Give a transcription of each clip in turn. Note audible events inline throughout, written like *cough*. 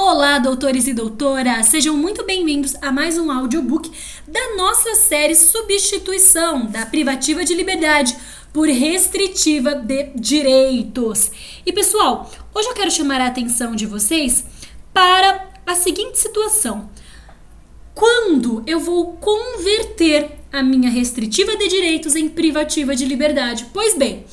Olá, doutores e doutoras! Sejam muito bem-vindos a mais um audiobook da nossa série Substituição da Privativa de Liberdade por Restritiva de Direitos. E pessoal, hoje eu quero chamar a atenção de vocês para a seguinte situação: quando eu vou converter a minha restritiva de direitos em privativa de liberdade? Pois bem,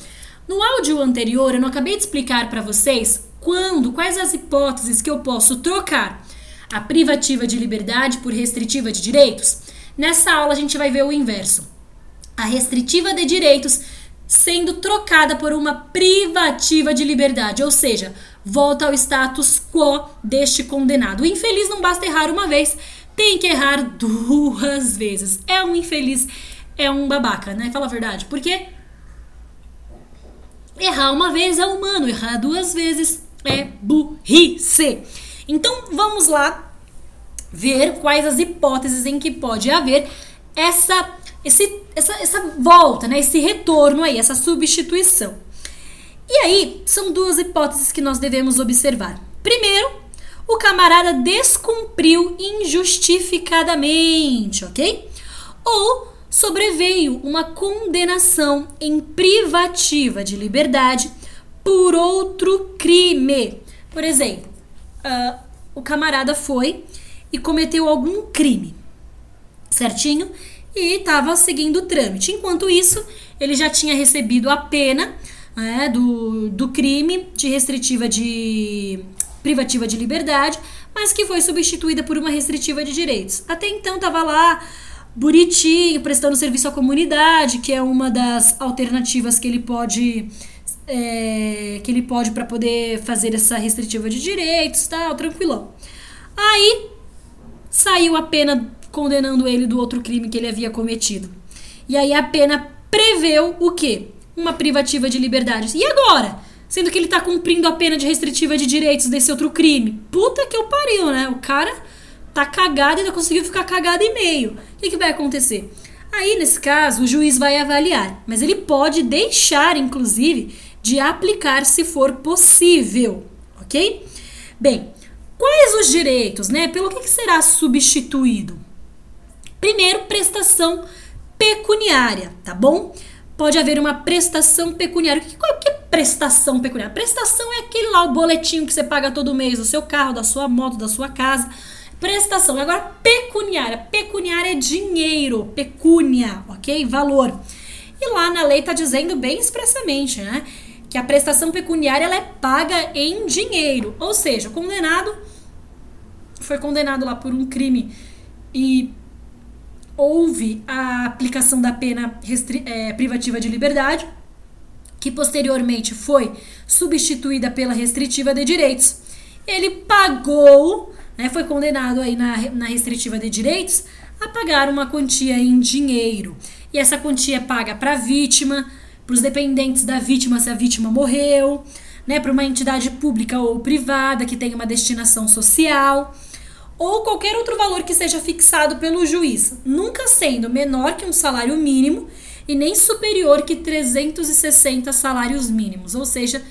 no áudio anterior eu não acabei de explicar para vocês quando, quais as hipóteses que eu posso trocar a privativa de liberdade por restritiva de direitos? Nessa aula a gente vai ver o inverso. A restritiva de direitos sendo trocada por uma privativa de liberdade, ou seja, volta ao status quo deste condenado. O infeliz não basta errar uma vez, tem que errar duas vezes. É um infeliz, é um babaca, né? Fala a verdade. Porque errar uma vez é humano, errar duas vezes é burrice. Então vamos lá ver quais as hipóteses em que pode haver essa, esse, essa, essa volta, né? esse retorno aí, essa substituição. E aí, são duas hipóteses que nós devemos observar. Primeiro, o camarada descumpriu injustificadamente, ok? Ou sobreveio uma condenação em privativa de liberdade por outro crime. Por exemplo, uh, o camarada foi e cometeu algum crime, certinho? E estava seguindo o trâmite. Enquanto isso, ele já tinha recebido a pena né, do, do crime de restritiva de privativa de liberdade, mas que foi substituída por uma restritiva de direitos. Até então estava lá bonitinho, prestando serviço à comunidade, que é uma das alternativas que ele pode é, que ele pode para poder fazer essa restritiva de direitos, tal, tranquilão. Aí saiu a pena condenando ele do outro crime que ele havia cometido. E aí a pena preveu o quê? Uma privativa de liberdade. E agora? Sendo que ele tá cumprindo a pena de restritiva de direitos desse outro crime. Puta que eu pariu, né? O cara tá cagado e ainda conseguiu ficar cagado e meio. O que, que vai acontecer? Aí, nesse caso, o juiz vai avaliar, mas ele pode deixar, inclusive, de aplicar se for possível, ok? Bem, quais os direitos, né? Pelo que, que será substituído? Primeiro, prestação pecuniária, tá bom? Pode haver uma prestação pecuniária. O que, qual, que é prestação pecuniária? Prestação é aquele lá, o boletinho que você paga todo mês do seu carro, da sua moto, da sua casa. Prestação. Agora, pecuniária. Pecuniária é dinheiro, pecúnia, ok? Valor. E lá na lei está dizendo bem expressamente, né? que a prestação pecuniária ela é paga em dinheiro. Ou seja, o condenado foi condenado lá por um crime e houve a aplicação da pena é, privativa de liberdade, que posteriormente foi substituída pela restritiva de direitos. Ele pagou, né, foi condenado aí na, na restritiva de direitos a pagar uma quantia em dinheiro. E essa quantia é paga para a vítima, para os dependentes da vítima se a vítima morreu, né, para uma entidade pública ou privada que tenha uma destinação social, ou qualquer outro valor que seja fixado pelo juiz, nunca sendo menor que um salário mínimo e nem superior que 360 salários mínimos, ou seja,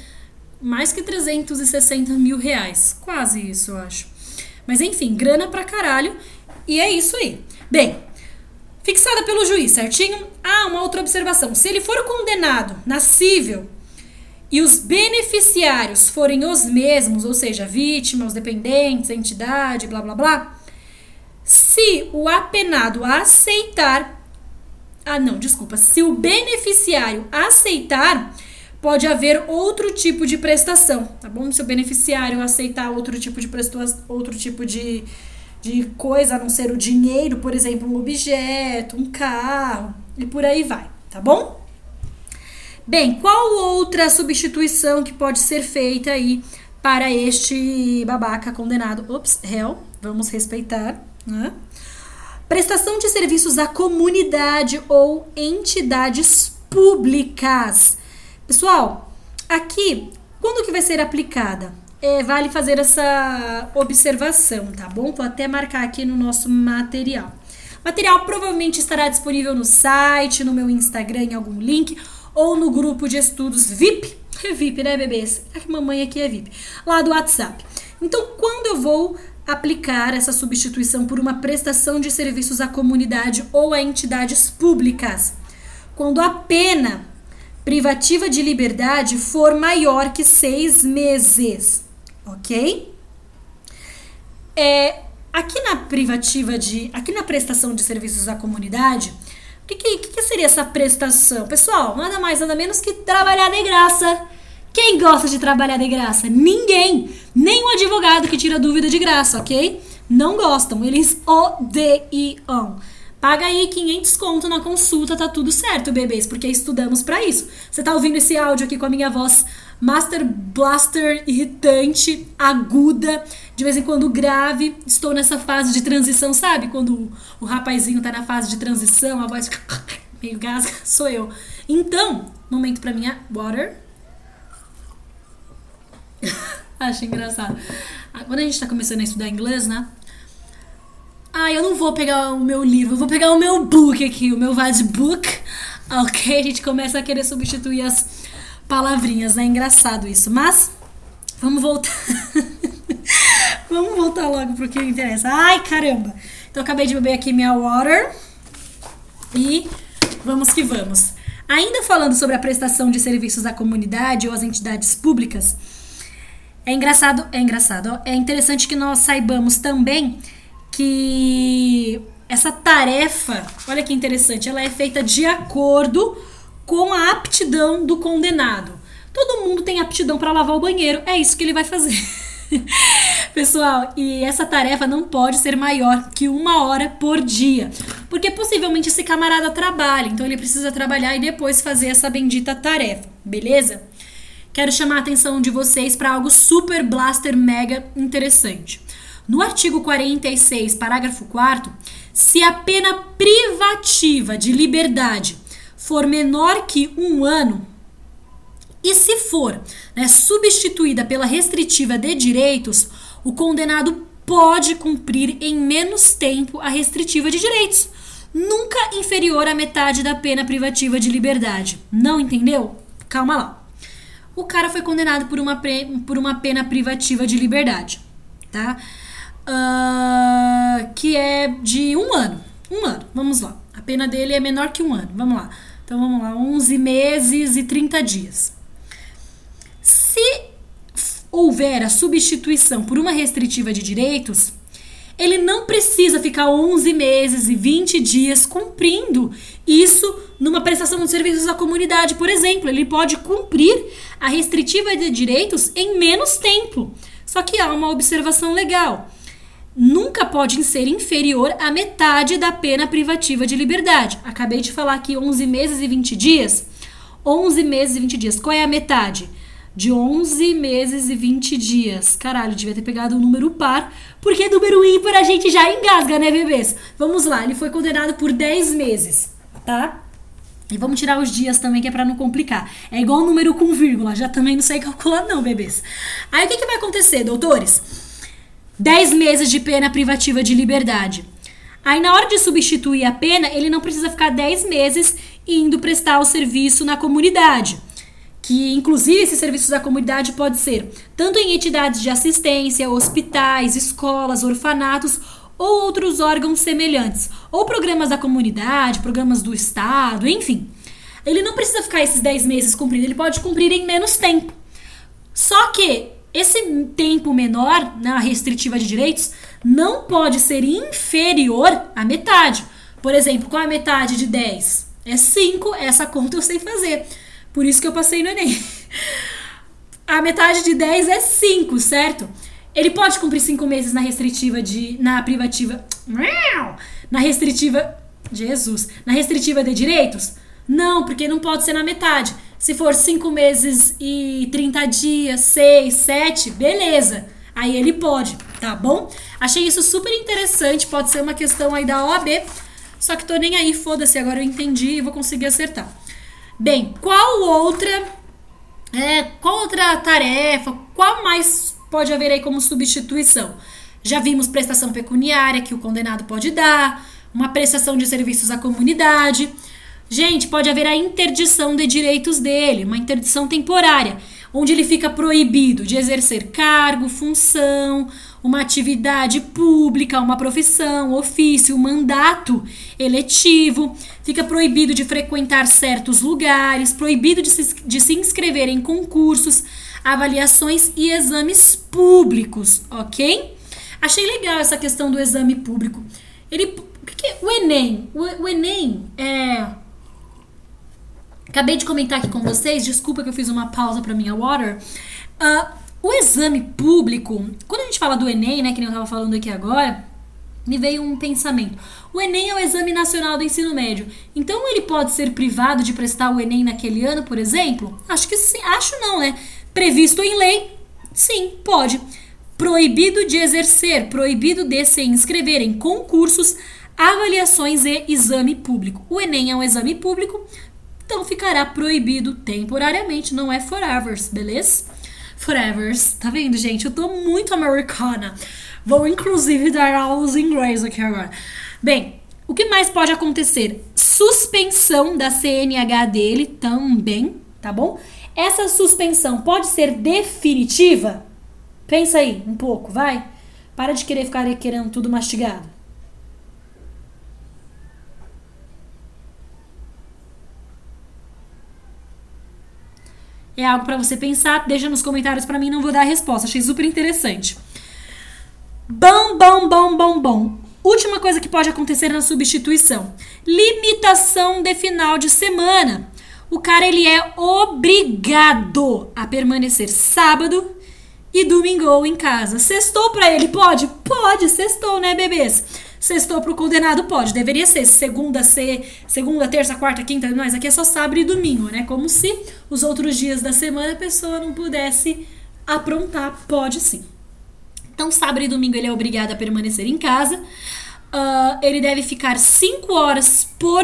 mais que 360 mil reais. Quase isso, eu acho. Mas enfim, grana pra caralho. E é isso aí. Bem, fixada pelo juiz, certinho? Ah, uma outra observação. Se ele for condenado na cível e os beneficiários forem os mesmos, ou seja, a vítima, os dependentes, entidade, blá blá blá, se o apenado aceitar. Ah, não, desculpa. Se o beneficiário aceitar, pode haver outro tipo de prestação, tá bom? Se o beneficiário aceitar outro tipo de prestação, outro tipo de de coisa a não ser o dinheiro, por exemplo, um objeto, um carro e por aí vai, tá bom? Bem, qual outra substituição que pode ser feita aí para este babaca condenado? Ops, réu, vamos respeitar, né? Prestação de serviços à comunidade ou entidades públicas. Pessoal, aqui, quando que vai ser aplicada? é, vale fazer essa observação, tá bom? Vou até marcar aqui no nosso material. Material provavelmente estará disponível no site, no meu Instagram, em algum link, ou no grupo de estudos VIP é VIP, né, bebês? A mamãe aqui é VIP. Lá do WhatsApp. Então, quando eu vou aplicar essa substituição por uma prestação de serviços à comunidade ou a entidades públicas? Quando a pena privativa de liberdade for maior que seis meses, ok? É, aqui na privativa de, aqui na prestação de serviços à comunidade, o que, que, que seria essa prestação? Pessoal, nada mais, nada menos que trabalhar de graça. Quem gosta de trabalhar de graça? Ninguém. Nem o advogado que tira dúvida de graça, ok? Não gostam, eles odeiam. Paga aí 500 conto na consulta, tá tudo certo, bebês, porque estudamos para isso. Você tá ouvindo esse áudio aqui com a minha voz Master Blaster irritante, aguda, de vez em quando grave. Estou nessa fase de transição, sabe? Quando o, rapazinho tá na fase de transição, a voz *laughs* meio gasga, *laughs* sou eu. Então, momento para minha water. *laughs* Acho engraçado. Quando a gente tá começando a estudar inglês, né? Ah, eu não vou pegar o meu livro, eu vou pegar o meu book aqui, o meu Vad Book. *laughs* Ok, a gente começa a querer substituir as palavrinhas, né? Engraçado isso. Mas, vamos voltar. *laughs* vamos voltar logo pro que interessa. Ai, caramba! Então, acabei de beber aqui minha water. E vamos que vamos. Ainda falando sobre a prestação de serviços à comunidade ou às entidades públicas, é engraçado, é engraçado, ó, é interessante que nós saibamos também que essa tarefa, olha que interessante, ela é feita de acordo com a aptidão do condenado. Todo mundo tem aptidão para lavar o banheiro, é isso que ele vai fazer. *laughs* Pessoal, e essa tarefa não pode ser maior que uma hora por dia, porque possivelmente esse camarada trabalha, então ele precisa trabalhar e depois fazer essa bendita tarefa, beleza? Quero chamar a atenção de vocês para algo super blaster mega interessante. No artigo 46, parágrafo 4, se a pena privativa de liberdade for menor que um ano, e se for né, substituída pela restritiva de direitos, o condenado pode cumprir em menos tempo a restritiva de direitos, nunca inferior à metade da pena privativa de liberdade. Não entendeu? Calma lá. O cara foi condenado por uma, por uma pena privativa de liberdade, tá? Uh, que é de um ano. Um ano, vamos lá. A pena dele é menor que um ano. Vamos lá. Então vamos lá, 11 meses e 30 dias. Se houver a substituição por uma restritiva de direitos, ele não precisa ficar 11 meses e 20 dias cumprindo isso numa prestação de serviços à comunidade, por exemplo. Ele pode cumprir a restritiva de direitos em menos tempo. Só que há uma observação legal nunca pode ser inferior à metade da pena privativa de liberdade. Acabei de falar aqui 11 meses e 20 dias. 11 meses e 20 dias. Qual é a metade? De 11 meses e 20 dias. Caralho, devia ter pegado um número par, porque número ímpar a gente já engasga, né, bebês? Vamos lá, ele foi condenado por 10 meses, tá? E vamos tirar os dias também, que é pra não complicar. É igual número com vírgula, já também não sei calcular não, bebês. Aí o que, que vai acontecer, doutores? 10 meses de pena privativa de liberdade. Aí, na hora de substituir a pena, ele não precisa ficar 10 meses indo prestar o serviço na comunidade. Que, inclusive, esses serviços da comunidade pode ser tanto em entidades de assistência, hospitais, escolas, orfanatos ou outros órgãos semelhantes, ou programas da comunidade, programas do Estado, enfim. Ele não precisa ficar esses 10 meses cumprindo, ele pode cumprir em menos tempo. Só que esse tempo menor na restritiva de direitos não pode ser inferior à metade. Por exemplo, qual é a metade de 10? É 5, essa conta eu sei fazer. Por isso que eu passei no Enem. *laughs* A metade de 10 é 5, certo? Ele pode cumprir 5 meses na restritiva de. na privativa. Na restritiva. Jesus. Na restritiva de direitos? Não, porque não pode ser na metade. Se for 5 meses e 30 dias, 6, 7, beleza. Aí ele pode, tá bom? Achei isso super interessante, pode ser uma questão aí da OAB. Só que tô nem aí, foda-se, agora eu entendi e vou conseguir acertar. Bem, qual outra é, qual outra tarefa, qual mais pode haver aí como substituição? Já vimos prestação pecuniária que o condenado pode dar, uma prestação de serviços à comunidade. Gente, pode haver a interdição de direitos dele, uma interdição temporária. onde ele fica proibido de exercer cargo, função, uma atividade pública, uma profissão, ofício, mandato eletivo, fica proibido de frequentar certos lugares, proibido de se, de se inscrever em concursos, avaliações e exames públicos, ok? Achei legal essa questão do exame público. Ele, o que, que é o Enem? O, o Enem é Acabei de comentar aqui com vocês, desculpa que eu fiz uma pausa para minha water. Uh, o exame público, quando a gente fala do Enem, né, que nem eu tava falando aqui agora, me veio um pensamento. O Enem é o Exame Nacional do Ensino Médio. Então ele pode ser privado de prestar o Enem naquele ano, por exemplo? Acho que sim, acho não, né? Previsto em lei? Sim, pode. Proibido de exercer, proibido de se inscrever em concursos, avaliações e exame público. O Enem é um exame público, então ficará proibido temporariamente, não é forever, beleza? Forever. Tá vendo, gente? Eu tô muito americana. Vou inclusive dar aulas em inglês aqui agora. Bem, o que mais pode acontecer? Suspensão da CNH dele também, tá bom? Essa suspensão pode ser definitiva? Pensa aí um pouco, vai. Para de querer ficar querendo tudo mastigado. É algo para você pensar, deixa nos comentários para mim, não vou dar a resposta. Achei super interessante. Bom, bom, bom, bom, bom. Última coisa que pode acontecer na substituição: limitação de final de semana. O cara ele é obrigado a permanecer sábado e domingo em casa. Sextou para ele pode? Pode, sextou, né, bebês? Sextou pro condenado pode, deveria ser segunda, ser segunda, terça, quarta, quinta, mas aqui é só sábado e domingo, né? Como se os outros dias da semana a pessoa não pudesse aprontar, pode sim. Então, sábado e domingo ele é obrigado a permanecer em casa. Uh, ele deve ficar 5 horas por.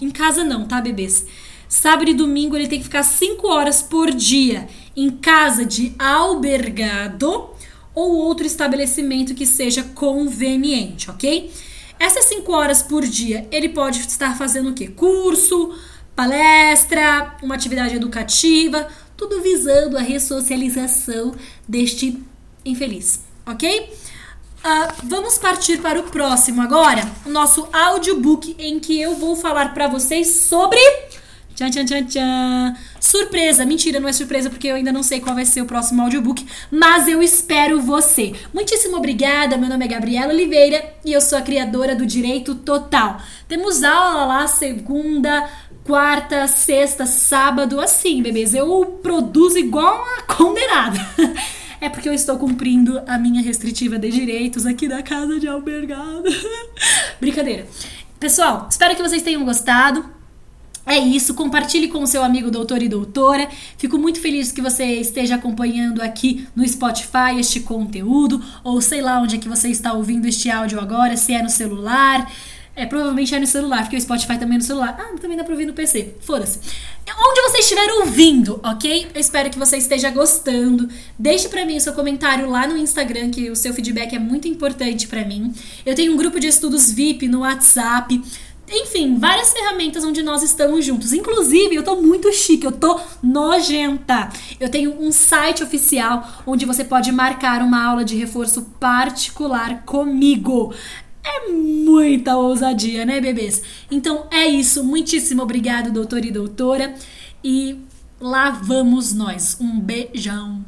Em casa não, tá, bebês? Sábado e domingo ele tem que ficar 5 horas por dia em casa de albergado ou outro estabelecimento que seja conveniente, ok? Essas 5 horas por dia, ele pode estar fazendo o quê? Curso, palestra, uma atividade educativa, tudo visando a ressocialização deste infeliz, ok? Uh, vamos partir para o próximo agora, o nosso audiobook em que eu vou falar para vocês sobre Tchan, tchan, tchan, tchan. Surpresa! Mentira, não é surpresa porque eu ainda não sei qual vai ser o próximo audiobook, mas eu espero você. Muitíssimo obrigada, meu nome é Gabriela Oliveira e eu sou a criadora do Direito Total. Temos aula lá segunda, quarta, sexta, sábado, assim, bebês. Eu produzo igual uma condenada. *laughs* É porque eu estou cumprindo a minha restritiva de direitos aqui da casa de albergado. *laughs* Brincadeira. Pessoal, espero que vocês tenham gostado. É isso, compartilhe com o seu amigo doutor e doutora. Fico muito feliz que você esteja acompanhando aqui no Spotify este conteúdo, ou sei lá onde é que você está ouvindo este áudio agora, se é no celular. É, provavelmente é no celular, porque o Spotify também é no celular. Ah, também dá pra ouvir no PC. Foda-se. Onde você estiver ouvindo, ok? Eu espero que você esteja gostando. Deixe para mim o seu comentário lá no Instagram, que o seu feedback é muito importante para mim. Eu tenho um grupo de estudos VIP no WhatsApp. Enfim, várias ferramentas onde nós estamos juntos. Inclusive, eu tô muito chique, eu tô nojenta. Eu tenho um site oficial onde você pode marcar uma aula de reforço particular comigo. É muita ousadia, né, bebês? Então é isso. Muitíssimo obrigado, doutor e doutora. E lá vamos nós. Um beijão.